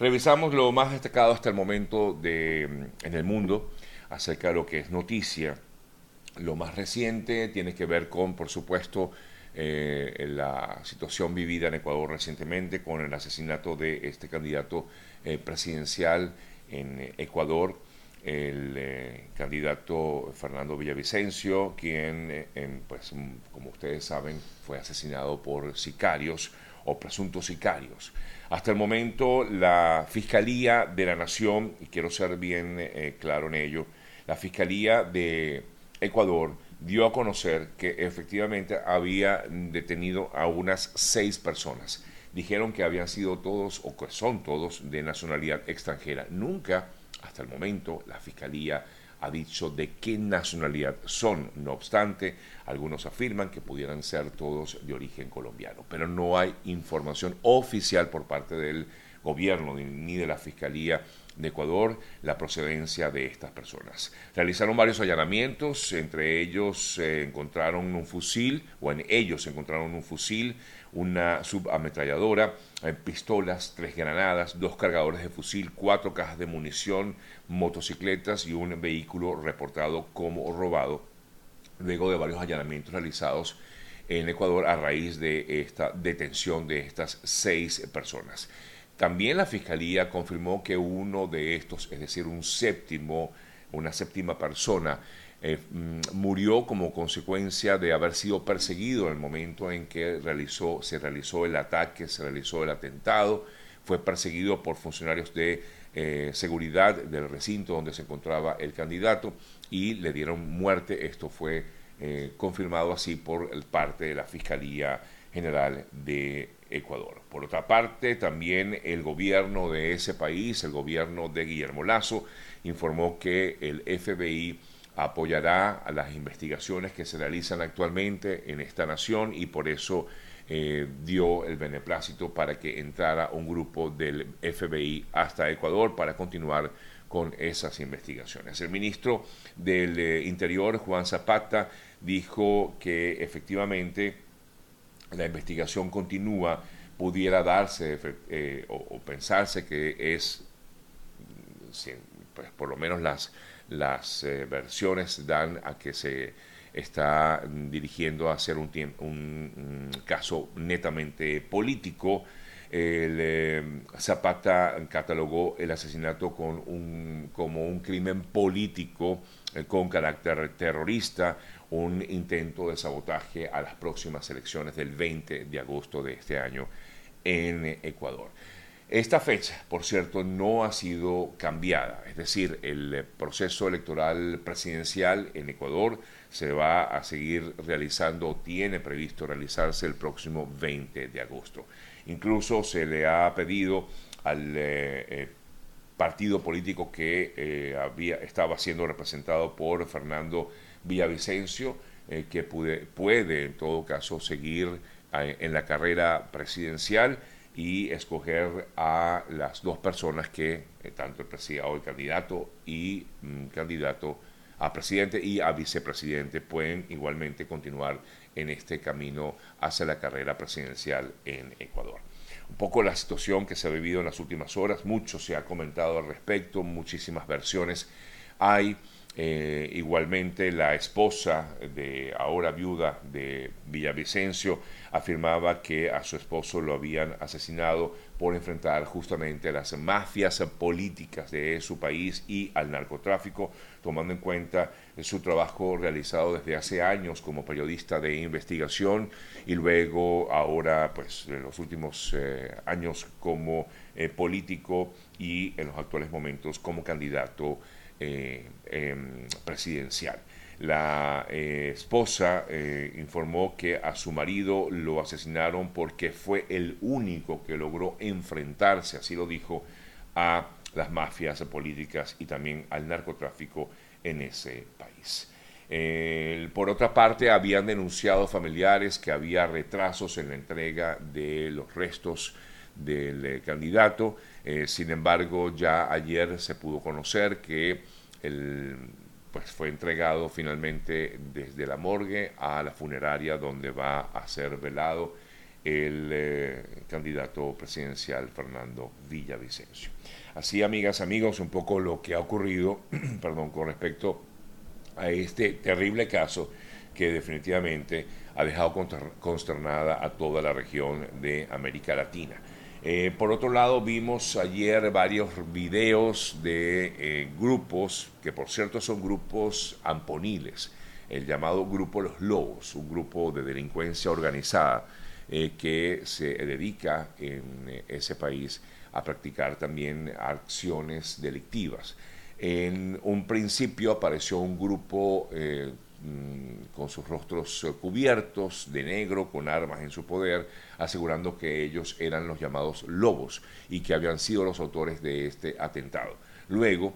Revisamos lo más destacado hasta el momento de, en el mundo acerca de lo que es noticia. Lo más reciente tiene que ver con, por supuesto, eh, la situación vivida en Ecuador recientemente con el asesinato de este candidato eh, presidencial en Ecuador, el eh, candidato Fernando Villavicencio, quien, pues, como ustedes saben, fue asesinado por sicarios o presuntos sicarios. Hasta el momento, la Fiscalía de la Nación, y quiero ser bien claro en ello, la Fiscalía de Ecuador dio a conocer que efectivamente había detenido a unas seis personas. Dijeron que habían sido todos o que son todos de nacionalidad extranjera. Nunca, hasta el momento, la Fiscalía ha dicho de qué nacionalidad son. No obstante, algunos afirman que pudieran ser todos de origen colombiano, pero no hay información oficial por parte del gobierno ni de la Fiscalía de Ecuador la procedencia de estas personas. Realizaron varios allanamientos, entre ellos se encontraron un fusil, o en ellos encontraron un fusil, una subametralladora, eh, pistolas, tres granadas, dos cargadores de fusil, cuatro cajas de munición, motocicletas y un vehículo reportado como robado, luego de varios allanamientos realizados en Ecuador a raíz de esta detención de estas seis personas. También la Fiscalía confirmó que uno de estos, es decir, un séptimo, una séptima persona, eh, mm, murió como consecuencia de haber sido perseguido en el momento en que realizó, se realizó el ataque, se realizó el atentado, fue perseguido por funcionarios de eh, seguridad del recinto donde se encontraba el candidato y le dieron muerte. Esto fue eh, confirmado así por parte de la Fiscalía General de Ecuador. Por otra parte, también el gobierno de ese país, el gobierno de Guillermo Lazo, informó que el FBI apoyará a las investigaciones que se realizan actualmente en esta nación y por eso eh, dio el beneplácito para que entrara un grupo del FBI hasta Ecuador para continuar con esas investigaciones. El ministro del eh, Interior, Juan Zapata, dijo que efectivamente la investigación continúa, pudiera darse eh, o, pensarse que es, pues por lo menos las, las eh, versiones dan a que se está dirigiendo a ser un, un, caso netamente político. El, eh, Zapata catalogó el asesinato como un crimen político con carácter terrorista, un intento de sabotaje a las próximas elecciones del 20 de agosto de este año en Ecuador. Esta fecha, por cierto, no ha sido cambiada, es decir, el proceso electoral presidencial en Ecuador se va a seguir realizando, tiene previsto realizarse el próximo 20 de agosto. Incluso se le ha pedido al eh, eh, partido político que eh, había, estaba siendo representado por Fernando Villavicencio, que puede en todo caso seguir en la carrera presidencial y escoger a las dos personas que, tanto el, el candidato y mm, candidato a presidente y a vicepresidente, pueden igualmente continuar en este camino hacia la carrera presidencial en Ecuador. Un poco la situación que se ha vivido en las últimas horas, mucho se ha comentado al respecto, muchísimas versiones hay eh, igualmente, la esposa de ahora viuda de Villavicencio afirmaba que a su esposo lo habían asesinado por enfrentar justamente las mafias políticas de su país y al narcotráfico, tomando en cuenta su trabajo realizado desde hace años como periodista de investigación y luego ahora, pues, en los últimos eh, años como eh, político y en los actuales momentos como candidato eh, em, presidencial. La eh, esposa eh, informó que a su marido lo asesinaron porque fue el único que logró enfrentarse, así lo dijo, a las mafias políticas y también al narcotráfico en ese país. por otra parte, habían denunciado familiares que había retrasos en la entrega de los restos del candidato. sin embargo, ya ayer se pudo conocer que el, pues fue entregado finalmente desde la morgue a la funeraria donde va a ser velado el eh, candidato presidencial Fernando Villavicencio. Así, amigas, amigos, un poco lo que ha ocurrido, perdón, con respecto a este terrible caso que definitivamente ha dejado consternada a toda la región de América Latina. Eh, por otro lado, vimos ayer varios videos de eh, grupos, que por cierto son grupos amponiles, el llamado Grupo Los Lobos, un grupo de delincuencia organizada eh, que se dedica en ese país a practicar también acciones delictivas. En un principio apareció un grupo con sus rostros eh, cubiertos de negro, con armas en su poder, asegurando que ellos eran los llamados lobos y que habían sido los autores de este atentado. Luego,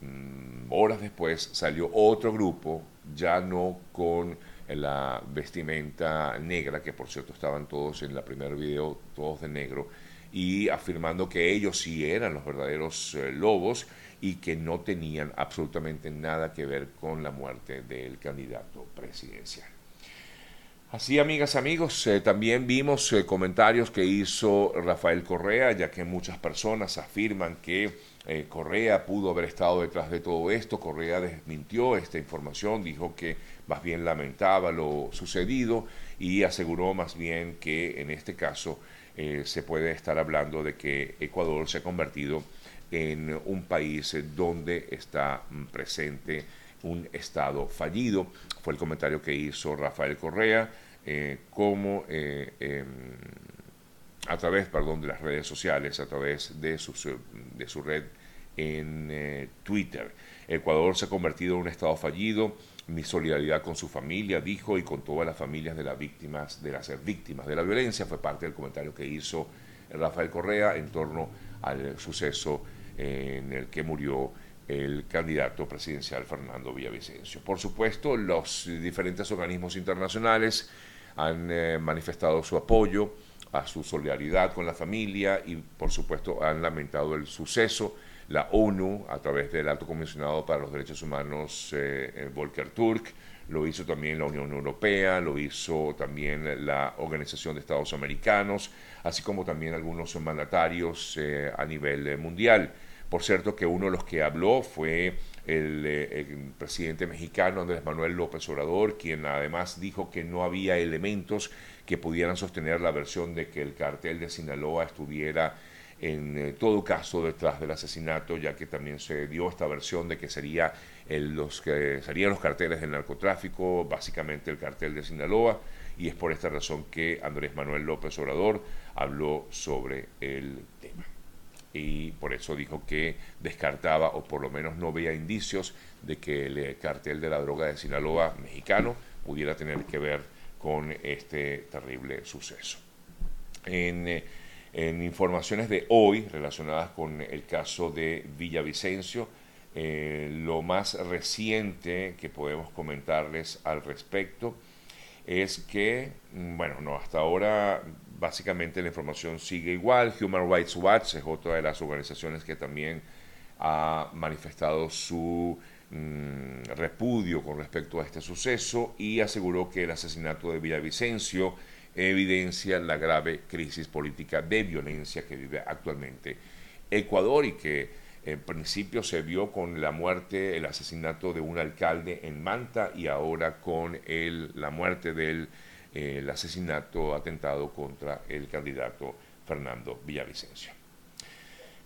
mm, horas después, salió otro grupo, ya no con la vestimenta negra, que por cierto estaban todos en la primer video, todos de negro, y afirmando que ellos sí eran los verdaderos eh, lobos y que no tenían absolutamente nada que ver con la muerte del candidato presidencial. Así, amigas, amigos, eh, también vimos eh, comentarios que hizo Rafael Correa, ya que muchas personas afirman que eh, Correa pudo haber estado detrás de todo esto. Correa desmintió esta información, dijo que más bien lamentaba lo sucedido y aseguró más bien que en este caso se puede estar hablando de que Ecuador se ha convertido en un país donde está mm, presente un Estado fallido. Fue el comentario que hizo Rafael Correa, eh, como eh, em, a través perdón, de las redes sociales, a través de, de su red en eh, Twitter. Ecuador se ha convertido en un Estado fallido. Mi solidaridad con su familia, dijo, y con todas las familias de las víctimas, de las víctimas de la violencia, fue parte del comentario que hizo Rafael Correa en torno al suceso en el que murió el candidato presidencial Fernando Villavicencio. Por supuesto, los diferentes organismos internacionales han eh, manifestado su apoyo a su solidaridad con la familia y, por supuesto, han lamentado el suceso. La ONU, a través del Alto Comisionado para los Derechos Humanos, eh, eh, Volker Turk, lo hizo también la Unión Europea, lo hizo también la Organización de Estados Americanos, así como también algunos mandatarios a nivel mundial. Por cierto que uno de los que habló fue eh, el, presidente mexicano Andrés Manuel López Obrador, quien además dijo que no había elementos que pudieran sostener la versión de que el cartel de Sinaloa estuviera en eh, todo caso detrás del asesinato, ya que también se dio esta versión de que sería los que serían los carteles del narcotráfico, básicamente el cartel de Sinaloa, y es por esta razón que Andrés Manuel López Obrador habló sobre el tema y por eso dijo que descartaba o por lo menos no veía indicios de que el cartel de la droga de Sinaloa mexicano pudiera tener que ver con este terrible suceso. En, eh, informaciones de hoy relacionadas con el caso de Villavicencio, eh, lo más reciente que podemos comentarles al respecto es que, mm, bueno, no, hasta ahora básicamente la información sigue igual. Human Rights Watch es otra de las organizaciones que también ha manifestado su mm, repudio con respecto a este suceso y aseguró que el asesinato de Villavicencio evidencia la grave crisis política de violencia que vive actualmente Ecuador y que en principio se vio con la muerte, el asesinato de un alcalde en Manta y ahora con el, la muerte del el asesinato, atentado contra el candidato Fernando Villavicencio.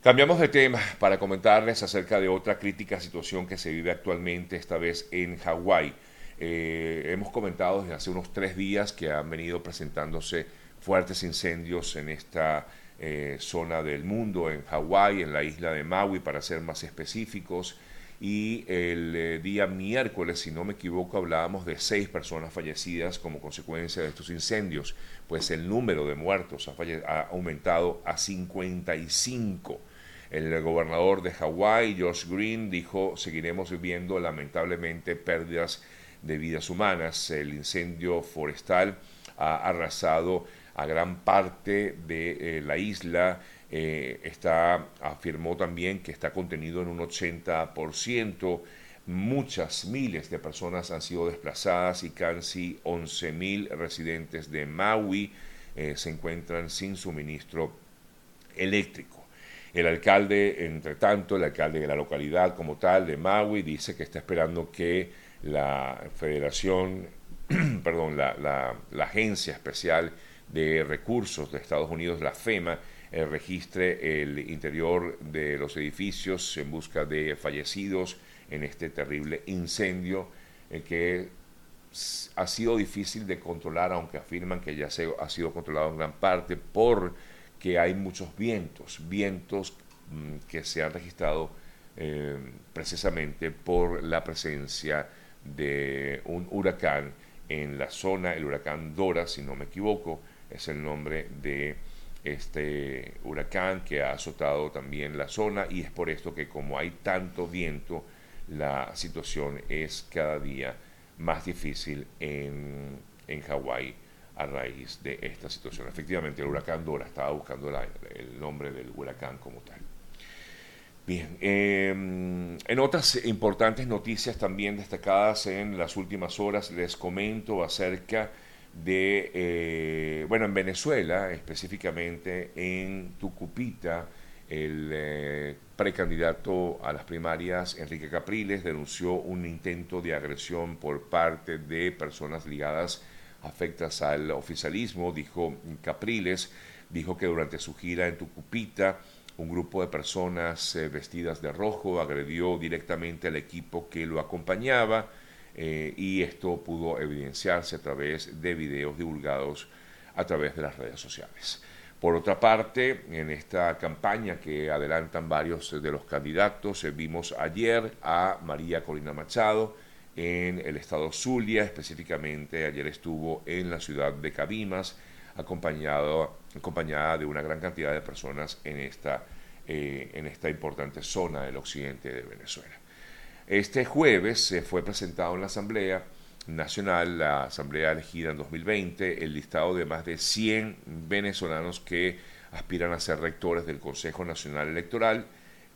Cambiamos de tema para comentarles acerca de otra crítica situación que se vive actualmente, esta vez en Hawái. Eh, hemos comentado desde hace unos tres días que han venido presentándose fuertes incendios en esta eh, zona del mundo, en Hawái, en la isla de Maui, para ser más específicos y el eh, día miércoles, si no me equivoco, hablábamos de seis personas fallecidas como consecuencia de estos incendios, pues el número de muertos ha, aumentado a 55. El gobernador de Hawái, Josh Green, dijo, seguiremos viviendo lamentablemente pérdidas de vidas humanas. El incendio forestal ha arrasado a gran parte de eh, la isla eh, está, afirmó también que está contenido en un 80%. Muchas miles de personas han sido desplazadas y casi 11.000 residentes de Maui eh, se encuentran sin suministro eléctrico. El alcalde, entre tanto, el alcalde de la localidad como tal, de Maui, dice que está esperando que la Federación, perdón, la, Agencia Especial de Recursos de Estados Unidos, la FEMA, eh, registre el interior de los edificios en busca de fallecidos en este terrible incendio eh, que ha sido difícil de controlar, aunque afirman que ya se ha sido controlado en gran parte por que hay muchos vientos, vientos mm, que se han registrado eh, precisamente por la presencia de un huracán en la zona, el huracán Dora, si no me equivoco, es el nombre de este huracán que ha azotado también la zona y es por esto que como hay tanto viento, la situación es cada día más difícil en, en Hawái a raíz de esta situación. Efectivamente, el huracán Dora estaba buscando el nombre del huracán como tal. Bien, em, en otras importantes noticias también destacadas en las últimas horas, les comento acerca eh, bueno, en Venezuela, específicamente en Tucupita, el eh, precandidato a las primarias, Enrique Capriles, denunció un intento de agresión por parte de personas ligadas afectas al oficialismo, dijo Capriles, dijo que durante su gira en Tucupita, un grupo de personas eh, vestidas de rojo agredió directamente al equipo que lo acompañaba eh, y esto pudo evidenciarse a través de videos divulgados a través de las redes sociales. Por otra parte, en esta campaña que adelantan varios de los candidatos, eh, vimos ayer a María Corina Machado, en el estado Zulia, específicamente ayer estuvo en la ciudad de Cabimas, acompañado, acompañada de una gran cantidad de personas en esta, eh, en esta importante zona del occidente de Venezuela. Este jueves se fue presentado en la Asamblea Nacional, la Asamblea elegida en 2020, el listado de más de 100 venezolanos que aspiran a ser rectores del Consejo Nacional Electoral.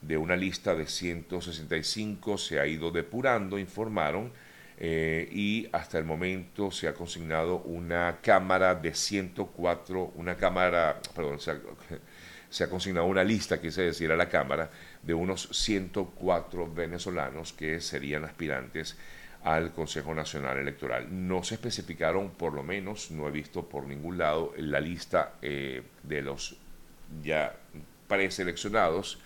De una lista de 165 se ha ido depurando, informaron, eh, y hasta el momento se ha consignado una cámara de 104, una cámara, perdón, se ha, se ha consignado una lista, quise decir a la Cámara, de unos 104 venezolanos que serían aspirantes al Consejo Nacional Electoral. No se especificaron, por lo menos, no he visto por ningún lado la lista eh, de los ya preseleccionados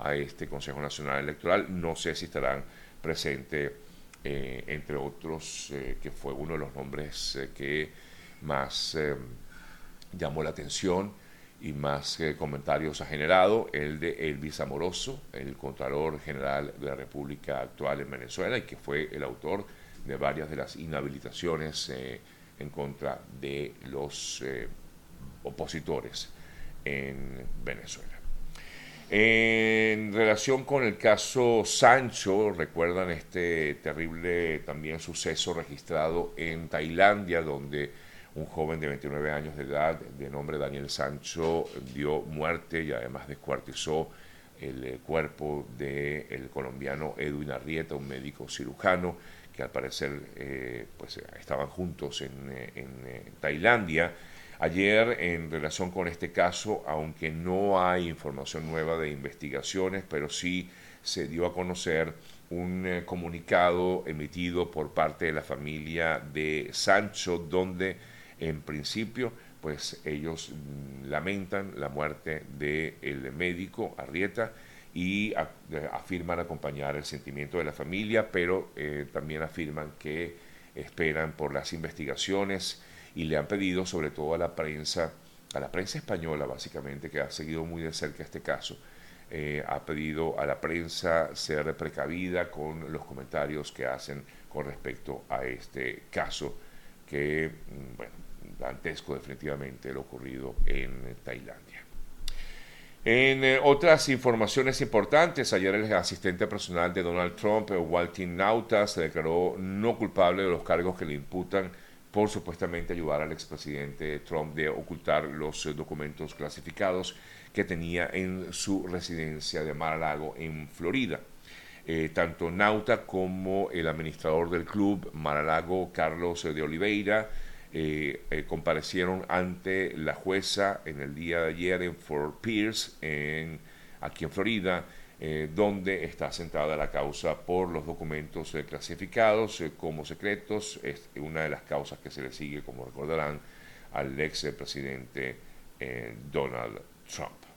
a este Consejo Nacional Electoral. No sé si estarán presentes, eh, entre otros, eh, que fue uno de los nombres que más llamó la atención y más comentarios ha generado, el de Elvis Amoroso, el Contralor General de la República actual en Venezuela y que fue el autor de varias de las inhabilitaciones en contra de los opositores en Venezuela. En relación con el caso Sancho, recuerdan este terrible también suceso registrado en Tailandia, donde un joven de 29 años de edad, de nombre Daniel Sancho, dio muerte y además descuartizó el eh, cuerpo del colombiano Edwin Arrieta, un médico cirujano, que al parecer eh, pues, estaban juntos en, eh, en Tailandia. Ayer, en relación con este caso, aunque no hay información nueva de investigaciones, pero sí se dio a conocer un eh, comunicado emitido por parte de la familia de Sancho, donde en principio pues ellos mm, lamentan la muerte del médico Arrieta y afirman acompañar el sentimiento de la familia, pero eh, también afirman que esperan por las investigaciones y le han pedido sobre todo a la prensa, a la prensa española básicamente, que ha seguido muy de cerca este caso, eh, ha pedido a la prensa ser precavida con los comentarios que hacen con respecto a este caso que, mm, bueno, dantesco definitivamente lo ocurrido en Tailandia. En eh, otras informaciones importantes, ayer el asistente personal de Donald Trump, Walter Nauta, se declaró no culpable de los cargos que le imputan por supuestamente ayudar al expresidente Trump de ocultar los eh, documentos clasificados que tenía en su residencia de Mar-a-Lago en Florida. Eh, tanto Nauta como el administrador del club Mar-a-Lago, Carlos de Oliveira, eh, eh, comparecieron ante la jueza en el día de ayer en Fort Pierce, en, aquí en Florida, eh, donde está sentada la causa por los documentos clasificados como secretos. Es una de las causas que se le sigue, como recordarán, al ex presidente Donald Trump.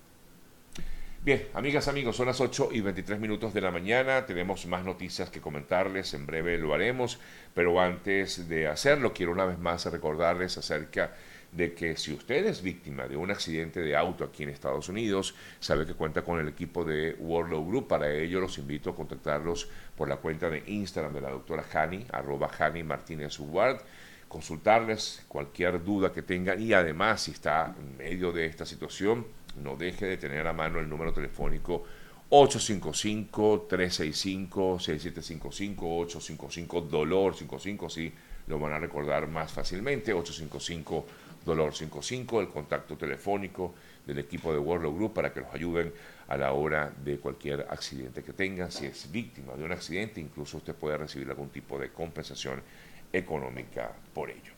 Bien, amigas, amigos, son las 8 y 23 minutos de la mañana. Tenemos más noticias que comentarles. En breve lo haremos. Pero antes de hacerlo, quiero una vez más recordarles acerca de que si usted es víctima de un accidente de auto aquí en Estados Unidos, sabe que cuenta con el equipo de World Group. Para ello los invito a contactarlos por la cuenta de Instagram de la doctora Hani, arroba Hani Martínez Ward, consultarles cualquier duda que tengan y además si está en medio de esta situación, no deje de tener a mano el número telefónico 855-365-6755, 855 55, sí, lo van a recordar más fácilmente, 855 Dolor 55, el contacto telefónico del equipo de World Group para que los ayuden a la hora de cualquier accidente que tengan. Si es víctima de un accidente, incluso usted puede recibir algún tipo de compensación económica por ello.